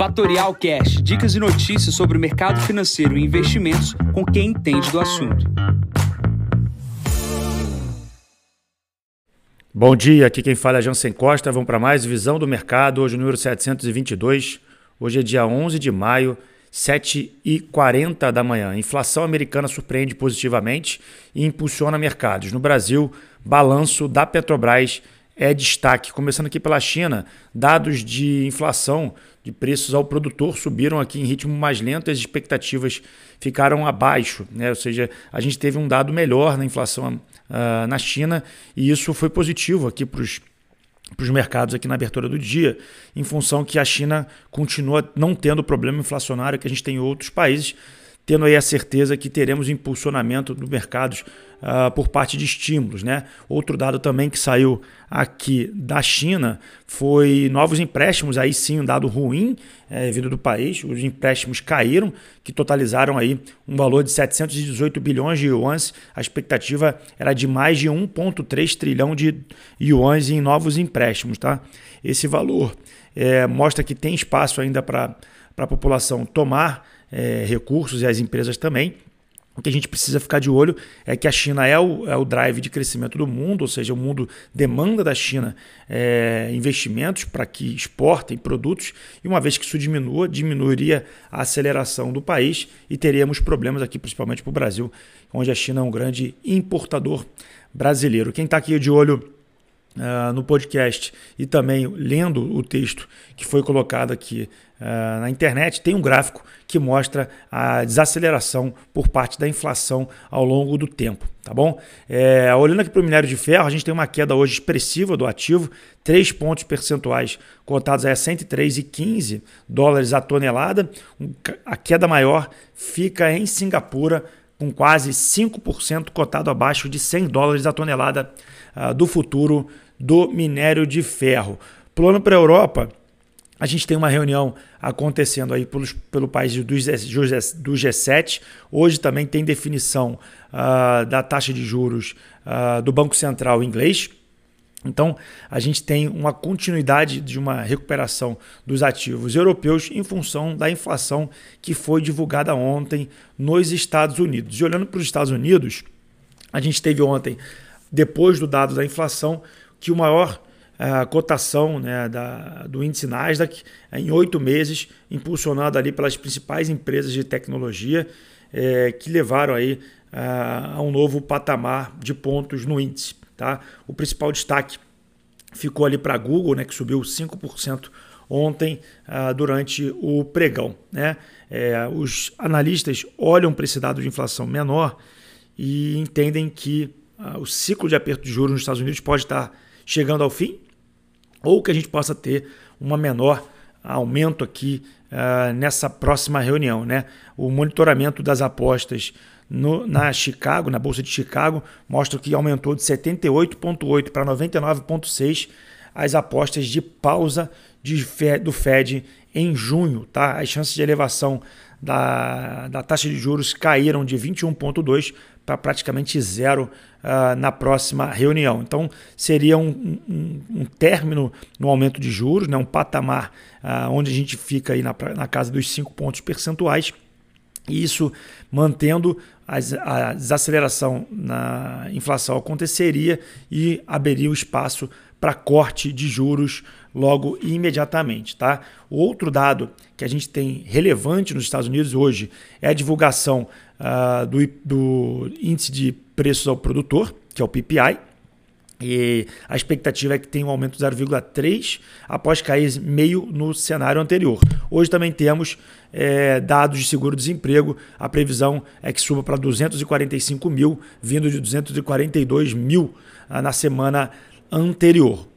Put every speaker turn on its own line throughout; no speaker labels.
Fatorial Cash, dicas e notícias sobre o mercado financeiro e investimentos com quem entende do assunto.
Bom dia, aqui quem fala é Jansen Costa. Vamos para mais Visão do Mercado, hoje número 722. Hoje é dia 11 de maio, 7h40 da manhã. Inflação americana surpreende positivamente e impulsiona mercados. No Brasil, balanço da Petrobras é destaque. Começando aqui pela China, dados de inflação de preços ao produtor subiram aqui em ritmo mais lento e as expectativas ficaram abaixo. Né? Ou seja, a gente teve um dado melhor na inflação uh, na China e isso foi positivo aqui para os para os mercados aqui na abertura do dia, em função que a China continua não tendo o problema inflacionário que a gente tem em outros países, tendo aí a certeza que teremos impulsionamento dos mercados uh, por parte de estímulos. Né? Outro dado também que saiu aqui da China foi novos empréstimos, aí sim um dado ruim é, vindo do país, os empréstimos caíram, que totalizaram aí um valor de 718 bilhões de yuans, a expectativa era de mais de 1,3 trilhão de yuans em novos empréstimos. Tá? Esse valor é, mostra que tem espaço ainda para a população tomar é, recursos e as empresas também. O que a gente precisa ficar de olho é que a China é o, é o drive de crescimento do mundo, ou seja, o mundo demanda da China é, investimentos para que exportem produtos, e uma vez que isso diminua, diminuiria a aceleração do país e teríamos problemas aqui, principalmente para o Brasil, onde a China é um grande importador brasileiro. Quem está aqui de olho Uh, no podcast e também lendo o texto que foi colocado aqui uh, na internet, tem um gráfico que mostra a desaceleração por parte da inflação ao longo do tempo, tá bom? É, olhando aqui para o minério de ferro, a gente tem uma queda hoje expressiva do ativo, 3 pontos percentuais cotados a 103,15 dólares a tonelada. A queda maior fica em Singapura, com quase 5% cotado abaixo de 100 dólares a tonelada uh, do futuro do minério de ferro. Plano para a Europa, a gente tem uma reunião acontecendo aí pelos, pelo país do, do G7. Hoje também tem definição uh, da taxa de juros uh, do Banco Central inglês. Então, a gente tem uma continuidade de uma recuperação dos ativos europeus em função da inflação que foi divulgada ontem nos Estados Unidos. E olhando para os Estados Unidos, a gente teve ontem, depois do dado da inflação, que o maior a cotação né, da, do índice Nasdaq em oito meses, impulsionado ali pelas principais empresas de tecnologia é, que levaram aí a, a, um novo patamar de pontos no índice. Tá? O principal destaque ficou ali para a Google, né, que subiu 5% ontem uh, durante o pregão. Né? É, os analistas olham para esse dado de inflação menor e entendem que uh, o ciclo de aperto de juros nos Estados Unidos pode estar chegando ao fim ou que a gente possa ter uma menor aumento aqui uh, nessa próxima reunião. Né? O monitoramento das apostas no, na Chicago, na Bolsa de Chicago, mostra que aumentou de 78,8 para 99,6 as apostas de pausa de do Fed em junho. Tá? As chances de elevação da, da taxa de juros caíram de 21,2 para praticamente zero uh, na próxima reunião. Então, seria um, um, um, término no aumento de juros, né, um patamar uh, onde a gente fica aí na, na casa dos 5 pontos percentuais. E isso mantendo a desaceleração na inflação aconteceria e abriria o espaço para corte de juros logo imediatamente. Tá? Outro dado que a gente tem relevante nos Estados Unidos hoje é a divulgação uh, do, do índice de preços ao produtor, que é o PPI, e a expectativa é que tenha um aumento de 0,3 após cair meio no cenário anterior. Hoje também temos é, dados de seguro-desemprego. A previsão é que suba para 245 mil, vindo de 242 mil ah, na semana anterior.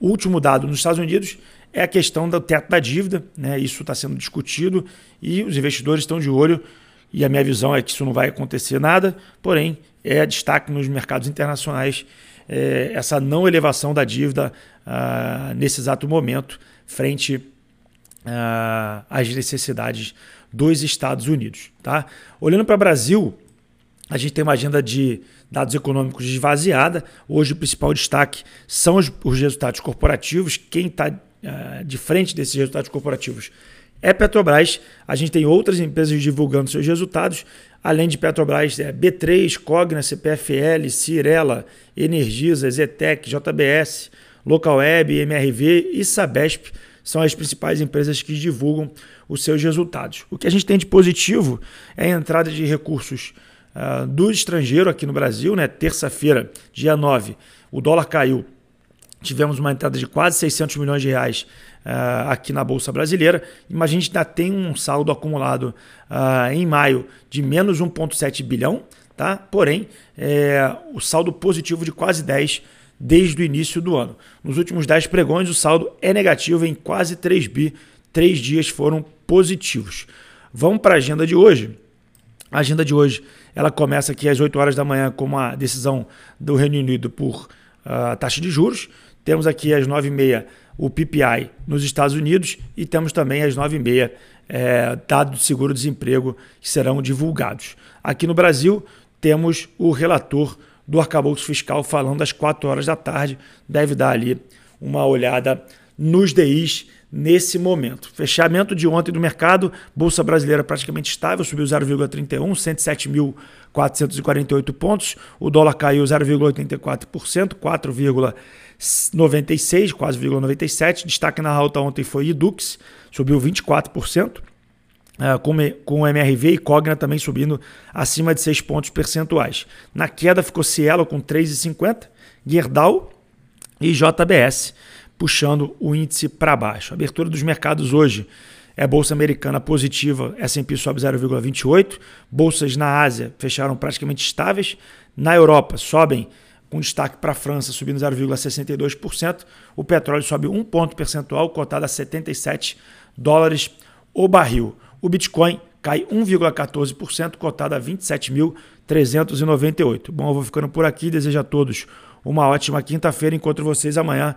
Último dado nos Estados Unidos é a questão do teto da dívida. Né? Isso está sendo discutido e os investidores estão de olho. E a minha visão é que isso não vai acontecer nada, porém, é destaque nos mercados internacionais é, essa não elevação da dívida ah, nesse exato momento, frente ah, às necessidades dos Estados Unidos. Tá? Olhando para o Brasil, a gente tem uma agenda de dados econômicos esvaziada. Hoje o principal destaque são os, os resultados corporativos. Quem está uh, de frente desses resultados corporativos é Petrobras. A gente tem outras empresas divulgando seus resultados, além de Petrobras, é B3, Cogna, CPFL, Cirela, Energisa, Zetec, JBS, Localweb, MRV e Sabesp são as principais empresas que divulgam os seus resultados. O que a gente tem de positivo é a entrada de recursos uh, do estrangeiro aqui no Brasil. Né? Terça-feira, dia 9, o dólar caiu. Tivemos uma entrada de quase 600 milhões de reais uh, aqui na Bolsa Brasileira, mas a gente ainda tem um saldo acumulado uh, em maio de menos 1,7 bilhão, tá? porém, é, o saldo positivo de quase 10 desde o início do ano. Nos últimos 10 pregões, o saldo é negativo em quase 3 bi, três dias foram positivos. Vamos para a agenda de hoje. A agenda de hoje ela começa aqui às 8 horas da manhã com uma decisão do Reino Unido por uh, taxa de juros. Temos aqui às 9h30 o PPI nos Estados Unidos e temos também às 9h30 é, dados de seguro-desemprego que serão divulgados. Aqui no Brasil, temos o relator do arcabouço fiscal falando às 4 horas da tarde. Deve dar ali uma olhada nos DIs nesse momento. Fechamento de ontem do mercado, Bolsa Brasileira praticamente estável, subiu 0,31, 107.448 pontos. O dólar caiu 0,84%, 4,96, quase 0,97. Destaque na alta ontem foi Edux, subiu 24%. Uh, com, com o MRV e Cogna também subindo acima de 6 pontos percentuais. Na queda ficou Cielo com 3,50, Gerdau e JBS puxando o índice para baixo. A abertura dos mercados hoje é bolsa americana positiva, S&P sobe 0,28, bolsas na Ásia fecharam praticamente estáveis, na Europa sobem com destaque para a França, subindo 0,62%, o petróleo sobe um ponto percentual, cotado a 77 dólares o barril. O Bitcoin cai 1,14%, cotado a 27.398. Bom, eu vou ficando por aqui, desejo a todos uma ótima quinta-feira, encontro vocês amanhã